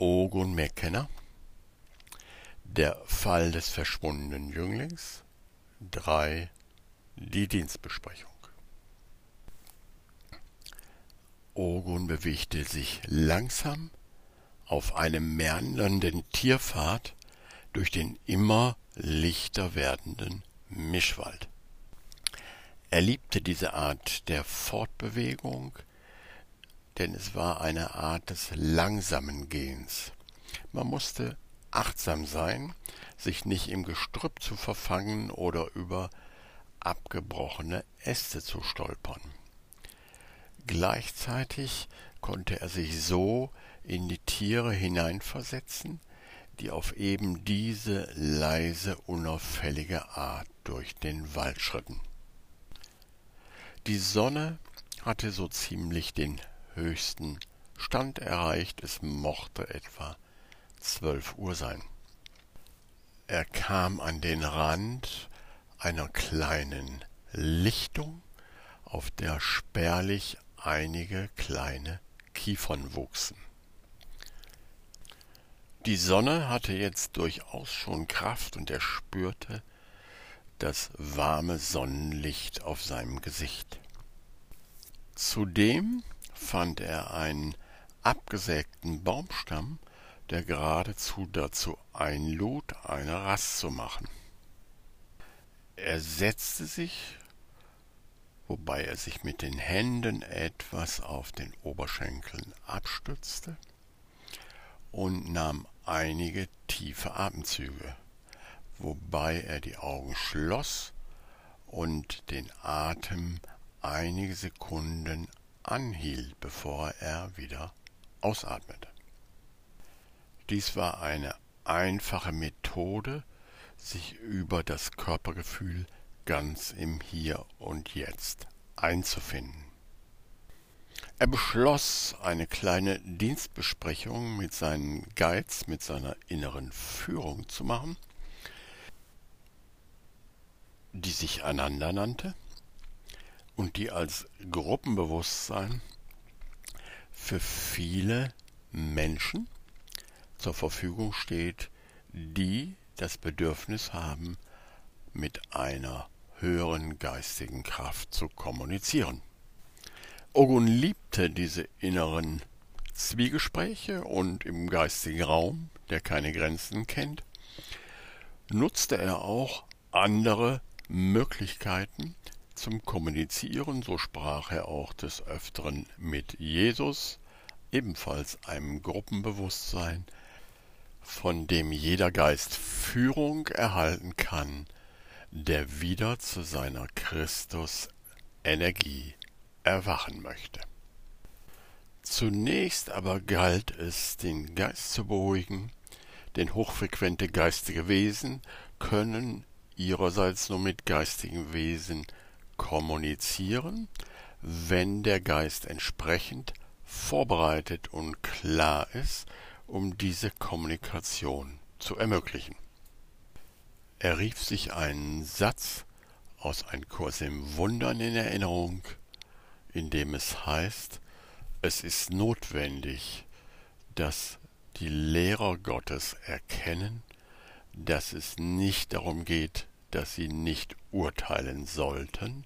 Ogun Mekkenner Der Fall des verschwundenen Jünglings 3 Die Dienstbesprechung Ogun bewegte sich langsam auf einem meandernden Tierpfad durch den immer lichter werdenden Mischwald. Er liebte diese Art der Fortbewegung, denn es war eine Art des langsamen Gehens. Man musste achtsam sein, sich nicht im Gestrüpp zu verfangen oder über abgebrochene Äste zu stolpern. Gleichzeitig konnte er sich so in die Tiere hineinversetzen, die auf eben diese leise, unauffällige Art durch den Wald schritten. Die Sonne hatte so ziemlich den höchsten Stand erreicht, es mochte etwa zwölf Uhr sein. Er kam an den Rand einer kleinen Lichtung, auf der spärlich einige kleine Kiefern wuchsen. Die Sonne hatte jetzt durchaus schon Kraft und er spürte das warme Sonnenlicht auf seinem Gesicht. Zudem fand er einen abgesägten Baumstamm, der geradezu dazu einlud, eine Rast zu machen. Er setzte sich, wobei er sich mit den Händen etwas auf den Oberschenkeln abstützte, und nahm einige tiefe Atemzüge, wobei er die Augen schloss und den Atem einige Sekunden anhielt, bevor er wieder ausatmete. Dies war eine einfache Methode, sich über das Körpergefühl ganz im Hier und Jetzt einzufinden. Er beschloss, eine kleine Dienstbesprechung mit seinen Guides, mit seiner inneren Führung zu machen, die sich einander nannte und die als Gruppenbewusstsein für viele Menschen zur Verfügung steht, die das Bedürfnis haben, mit einer höheren geistigen Kraft zu kommunizieren. Ogun liebte diese inneren Zwiegespräche und im geistigen Raum, der keine Grenzen kennt, nutzte er auch andere Möglichkeiten, zum Kommunizieren, so sprach er auch des Öfteren mit Jesus, ebenfalls einem Gruppenbewusstsein, von dem jeder Geist Führung erhalten kann, der wieder zu seiner Christus-Energie erwachen möchte. Zunächst aber galt es, den Geist zu beruhigen, denn hochfrequente geistige Wesen können ihrerseits nur mit geistigen Wesen kommunizieren, wenn der Geist entsprechend vorbereitet und klar ist, um diese Kommunikation zu ermöglichen. Er rief sich einen Satz aus Ein Kurs im Wundern in Erinnerung, in dem es heißt, es ist notwendig, dass die Lehrer Gottes erkennen, dass es nicht darum geht, dass sie nicht urteilen sollten,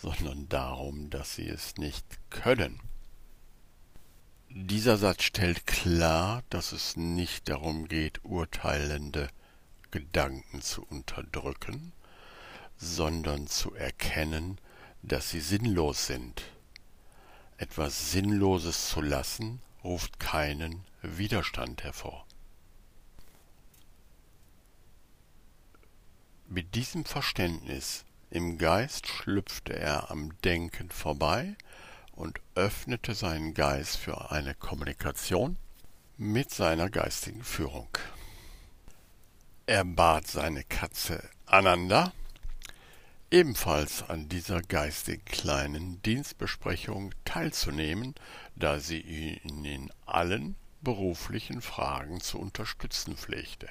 sondern darum, dass sie es nicht können. Dieser Satz stellt klar, dass es nicht darum geht, urteilende Gedanken zu unterdrücken, sondern zu erkennen, dass sie sinnlos sind. Etwas Sinnloses zu lassen, ruft keinen Widerstand hervor. Mit diesem Verständnis im Geist schlüpfte er am Denken vorbei und öffnete seinen Geist für eine Kommunikation mit seiner geistigen Führung. Er bat seine Katze Ananda, ebenfalls an dieser geistig kleinen Dienstbesprechung teilzunehmen, da sie ihn in allen beruflichen Fragen zu unterstützen pflegte.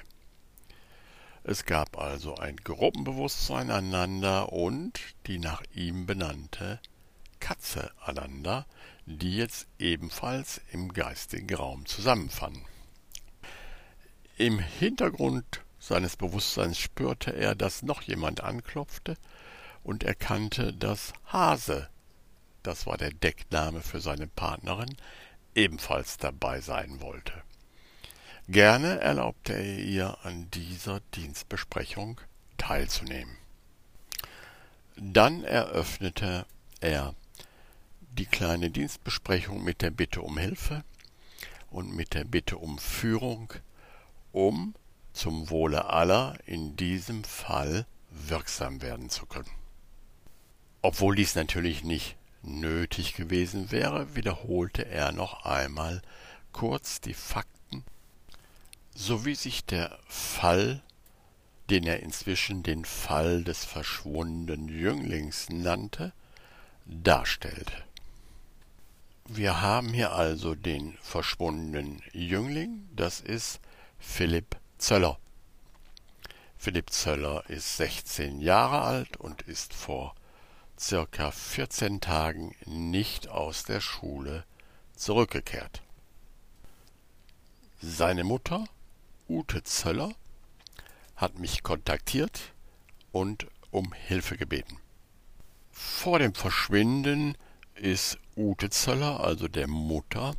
Es gab also ein Gruppenbewusstsein einander und die nach ihm benannte Katze einander, die jetzt ebenfalls im geistigen Raum zusammenfanden. Im Hintergrund seines Bewusstseins spürte er, dass noch jemand anklopfte und erkannte, dass Hase, das war der Deckname für seine Partnerin, ebenfalls dabei sein wollte. Gerne erlaubte er ihr an dieser Dienstbesprechung teilzunehmen. Dann eröffnete er die kleine Dienstbesprechung mit der Bitte um Hilfe und mit der Bitte um Führung, um zum Wohle aller in diesem Fall wirksam werden zu können. Obwohl dies natürlich nicht nötig gewesen wäre, wiederholte er noch einmal kurz die Fakten, so wie sich der Fall, den er inzwischen den Fall des verschwundenen Jünglings nannte, darstellte. Wir haben hier also den verschwundenen Jüngling, das ist Philipp Zöller. Philipp Zöller ist 16 Jahre alt und ist vor circa 14 Tagen nicht aus der Schule zurückgekehrt. Seine Mutter, Ute Zöller, hat mich kontaktiert und um Hilfe gebeten. Vor dem Verschwinden ist Ute Zöller, also der Mutter,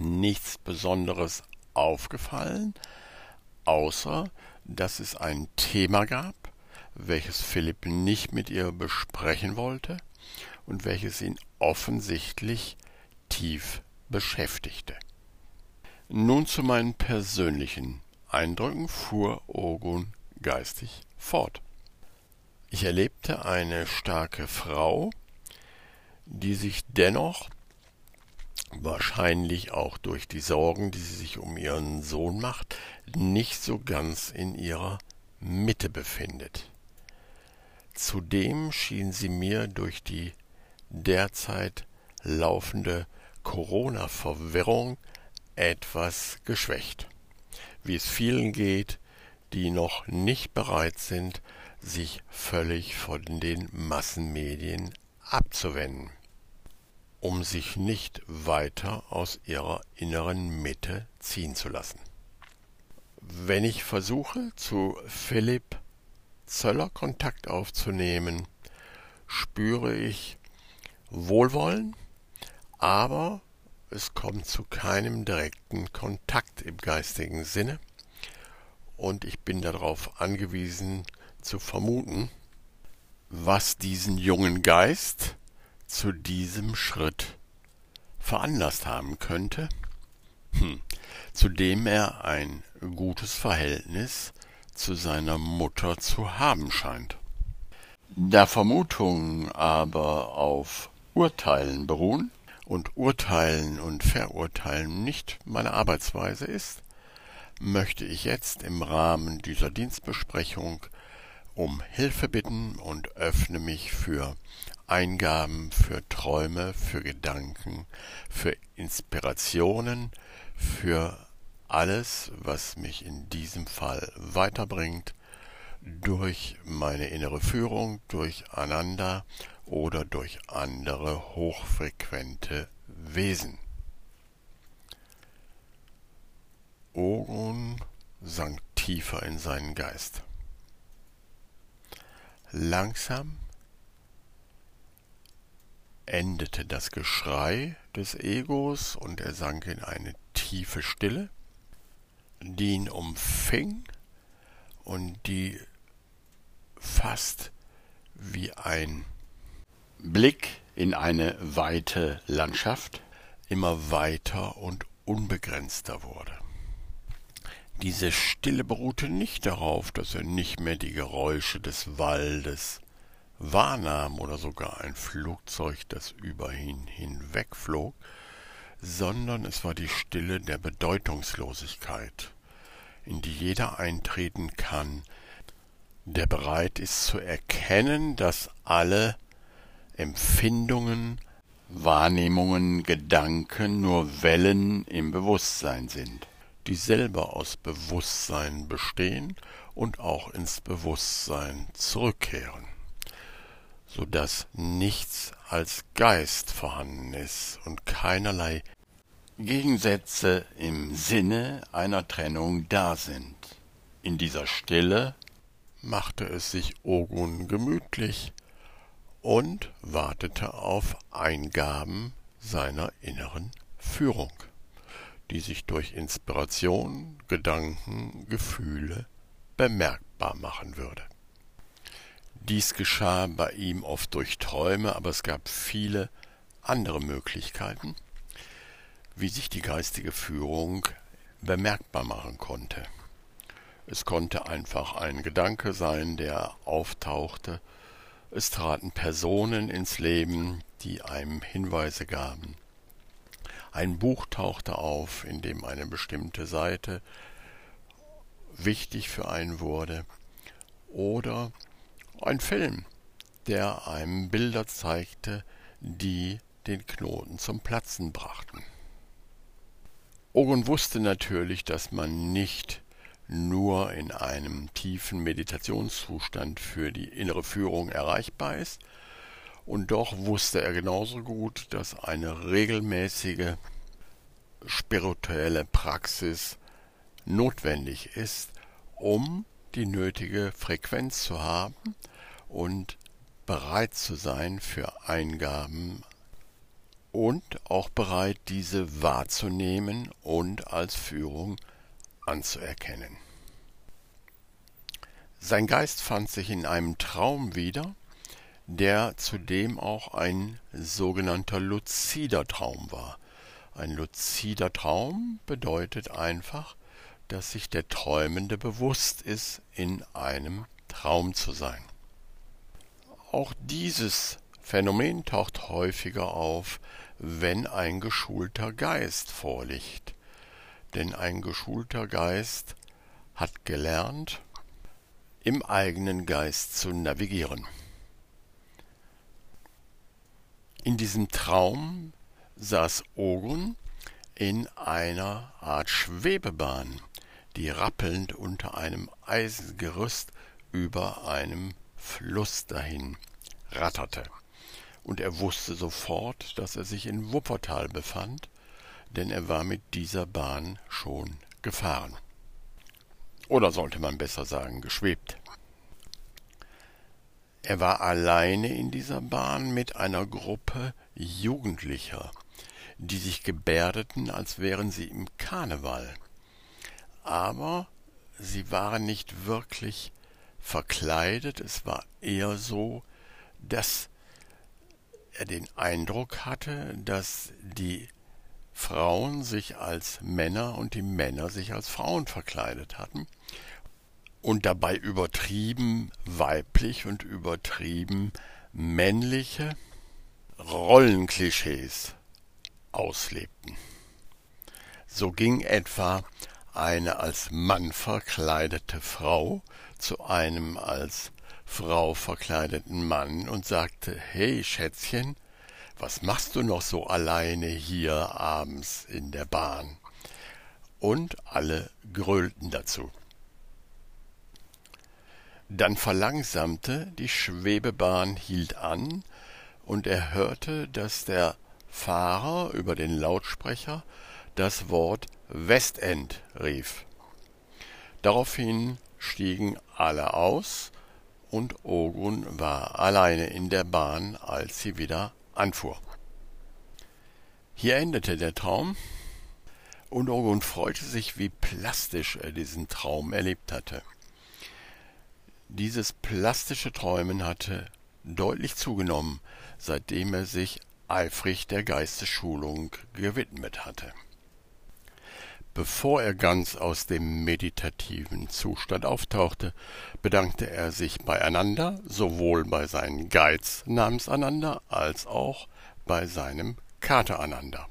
nichts Besonderes aufgefallen, außer dass es ein Thema gab, welches Philipp nicht mit ihr besprechen wollte und welches ihn offensichtlich tief beschäftigte. Nun zu meinen persönlichen Eindrücken fuhr Ogun geistig fort. Ich erlebte eine starke Frau, die sich dennoch wahrscheinlich auch durch die Sorgen, die sie sich um ihren Sohn macht, nicht so ganz in ihrer Mitte befindet. Zudem schien sie mir durch die derzeit laufende Corona-Verwirrung etwas geschwächt, wie es vielen geht, die noch nicht bereit sind, sich völlig von den Massenmedien abzuwenden um sich nicht weiter aus ihrer inneren Mitte ziehen zu lassen. Wenn ich versuche, zu Philipp Zöller Kontakt aufzunehmen, spüre ich Wohlwollen, aber es kommt zu keinem direkten Kontakt im geistigen Sinne, und ich bin darauf angewiesen zu vermuten, was diesen jungen Geist zu diesem Schritt veranlasst haben könnte, hm, zu dem er ein gutes Verhältnis zu seiner Mutter zu haben scheint. Da Vermutungen aber auf Urteilen beruhen und Urteilen und Verurteilen nicht meine Arbeitsweise ist, möchte ich jetzt im Rahmen dieser Dienstbesprechung um Hilfe bitten und öffne mich für Eingaben, für Träume, für Gedanken, für Inspirationen, für alles, was mich in diesem Fall weiterbringt, durch meine innere Führung, durch Ananda oder durch andere hochfrequente Wesen. Ogun sank tiefer in seinen Geist. Langsam endete das Geschrei des Egos und er sank in eine tiefe Stille, die ihn umfing und die fast wie ein Blick in eine weite Landschaft immer weiter und unbegrenzter wurde. Diese Stille beruhte nicht darauf, dass er nicht mehr die Geräusche des Waldes wahrnahm oder sogar ein Flugzeug, das über ihn hinwegflog, sondern es war die Stille der Bedeutungslosigkeit, in die jeder eintreten kann, der bereit ist zu erkennen, dass alle Empfindungen, Wahrnehmungen, Gedanken nur Wellen im Bewusstsein sind die selber aus Bewusstsein bestehen und auch ins Bewusstsein zurückkehren, so dass nichts als Geist vorhanden ist und keinerlei Gegensätze im Sinne einer Trennung da sind. In dieser Stille machte es sich Ogun gemütlich und wartete auf Eingaben seiner inneren Führung, die sich durch Inspiration, Gedanken, Gefühle bemerkbar machen würde. Dies geschah bei ihm oft durch Träume, aber es gab viele andere Möglichkeiten, wie sich die geistige Führung bemerkbar machen konnte. Es konnte einfach ein Gedanke sein, der auftauchte, es traten Personen ins Leben, die einem Hinweise gaben. Ein Buch tauchte auf, in dem eine bestimmte Seite wichtig für einen wurde, oder ein Film, der einem Bilder zeigte, die den Knoten zum Platzen brachten. Ogun wusste natürlich, dass man nicht nur in einem tiefen Meditationszustand für die innere Führung erreichbar ist, und doch wusste er genauso gut, dass eine regelmäßige spirituelle Praxis notwendig ist, um die nötige Frequenz zu haben und bereit zu sein für Eingaben und auch bereit, diese wahrzunehmen und als Führung anzuerkennen. Sein Geist fand sich in einem Traum wieder, der zudem auch ein sogenannter luzider Traum war. Ein luzider Traum bedeutet einfach, dass sich der Träumende bewusst ist, in einem Traum zu sein. Auch dieses Phänomen taucht häufiger auf, wenn ein geschulter Geist vorliegt. Denn ein geschulter Geist hat gelernt, im eigenen Geist zu navigieren. In diesem Traum saß Ogun in einer Art Schwebebahn, die rappelnd unter einem Eisengerüst über einem Fluss dahin ratterte, und er wusste sofort, dass er sich in Wuppertal befand, denn er war mit dieser Bahn schon gefahren. Oder sollte man besser sagen, geschwebt. Er war alleine in dieser Bahn mit einer Gruppe Jugendlicher, die sich gebärdeten, als wären sie im Karneval. Aber sie waren nicht wirklich verkleidet, es war eher so, dass er den Eindruck hatte, dass die Frauen sich als Männer und die Männer sich als Frauen verkleidet hatten und dabei übertrieben weiblich und übertrieben männliche Rollenklischees auslebten. So ging etwa eine als Mann verkleidete Frau zu einem als Frau verkleideten Mann und sagte Hey Schätzchen, was machst du noch so alleine hier abends in der Bahn? Und alle grölten dazu. Dann verlangsamte, die Schwebebahn hielt an, und er hörte, dass der Fahrer über den Lautsprecher das Wort Westend rief. Daraufhin stiegen alle aus, und Ogun war alleine in der Bahn, als sie wieder anfuhr. Hier endete der Traum, und Ogun freute sich, wie plastisch er diesen Traum erlebt hatte. Dieses plastische Träumen hatte deutlich zugenommen, seitdem er sich eifrig der Geistesschulung gewidmet hatte. Bevor er ganz aus dem meditativen Zustand auftauchte, bedankte er sich beieinander, sowohl bei seinen Guides namens Ananda als auch bei seinem Kater Ananda.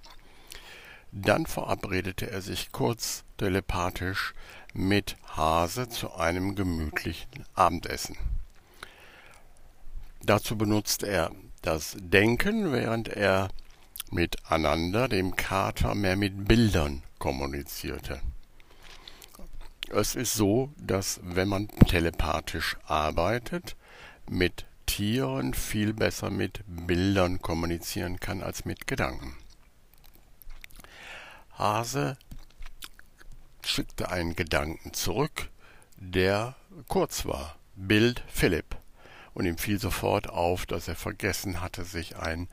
Dann verabredete er sich kurz telepathisch mit Hase zu einem gemütlichen Abendessen. Dazu benutzte er das Denken, während er mit Ananda, dem Kater, mehr mit Bildern kommunizierte. Es ist so, dass wenn man telepathisch arbeitet, mit Tieren viel besser mit Bildern kommunizieren kann als mit Gedanken. Hase schickte einen Gedanken zurück, der kurz war. Bild Philipp. Und ihm fiel sofort auf, dass er vergessen hatte, sich ein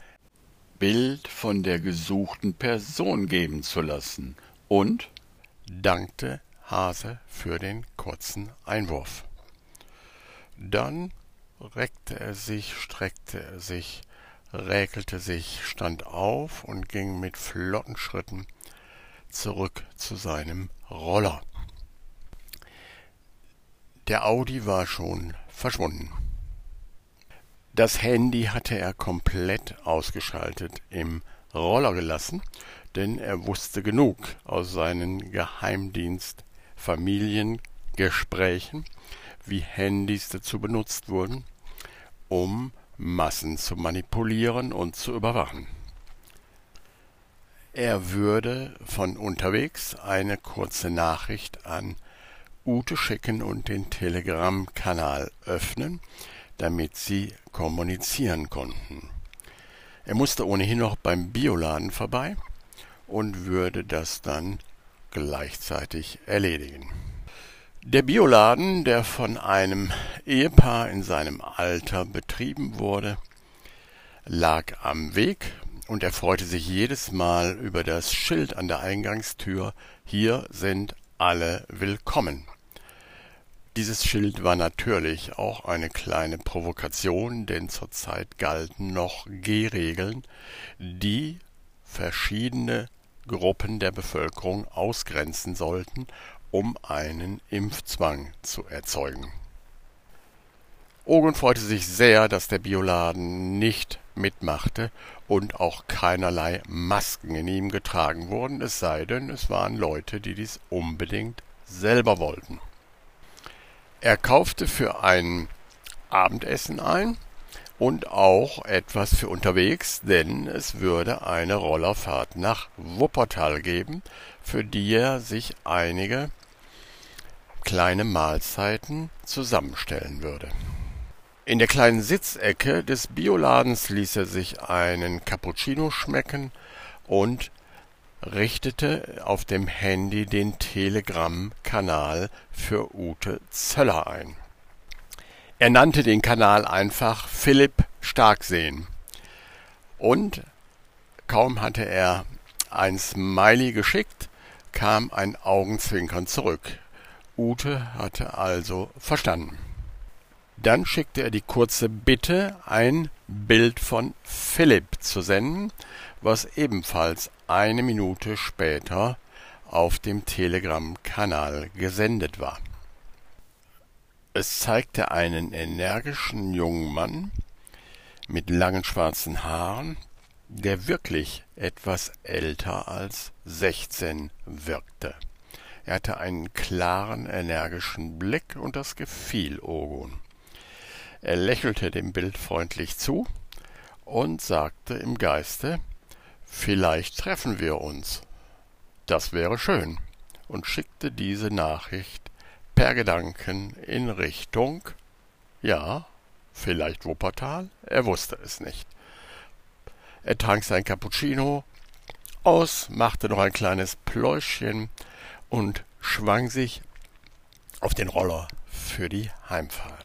Bild von der gesuchten Person geben zu lassen und dankte Hase für den kurzen Einwurf. Dann reckte er sich, streckte er sich, räkelte sich, stand auf und ging mit flotten Schritten zurück zu seinem Roller. Der Audi war schon verschwunden. Das Handy hatte er komplett ausgeschaltet im Roller gelassen, denn er wusste genug aus seinen Geheimdienst-Familiengesprächen, wie Handys dazu benutzt wurden, um Massen zu manipulieren und zu überwachen. Er würde von unterwegs eine kurze Nachricht an Ute schicken und den Telegram-Kanal öffnen, damit sie kommunizieren konnten. Er musste ohnehin noch beim Bioladen vorbei und würde das dann gleichzeitig erledigen. Der Bioladen, der von einem Ehepaar in seinem Alter betrieben wurde, lag am Weg und er freute sich jedes Mal über das Schild an der Eingangstür Hier sind alle willkommen. Dieses Schild war natürlich auch eine kleine Provokation, denn zurzeit galten noch G-Regeln, die verschiedene Gruppen der Bevölkerung ausgrenzen sollten, um einen Impfzwang zu erzeugen. Ogun freute sich sehr, dass der Bioladen nicht mitmachte und auch keinerlei Masken in ihm getragen wurden, es sei denn, es waren Leute, die dies unbedingt selber wollten. Er kaufte für ein Abendessen ein und auch etwas für unterwegs, denn es würde eine Rollerfahrt nach Wuppertal geben, für die er sich einige kleine Mahlzeiten zusammenstellen würde. In der kleinen Sitzecke des Bioladens ließ er sich einen Cappuccino schmecken und richtete auf dem Handy den Telegram-Kanal für Ute Zöller ein. Er nannte den Kanal einfach Philipp Starksehen. Und kaum hatte er ein Smiley geschickt, kam ein Augenzwinkern zurück. Ute hatte also verstanden. Dann schickte er die kurze Bitte, ein Bild von Philipp zu senden, was ebenfalls eine Minute später auf dem Telegram-Kanal gesendet war. Es zeigte einen energischen jungen Mann mit langen schwarzen Haaren, der wirklich etwas älter als sechzehn wirkte. Er hatte einen klaren, energischen Blick und das gefiel Ogun. Er lächelte dem Bild freundlich zu und sagte im Geiste Vielleicht treffen wir uns. Das wäre schön. Und schickte diese Nachricht per Gedanken in Richtung, ja, vielleicht Wuppertal, er wusste es nicht. Er trank sein Cappuccino aus, machte noch ein kleines Pläuschchen und schwang sich auf den Roller für die Heimfahrt.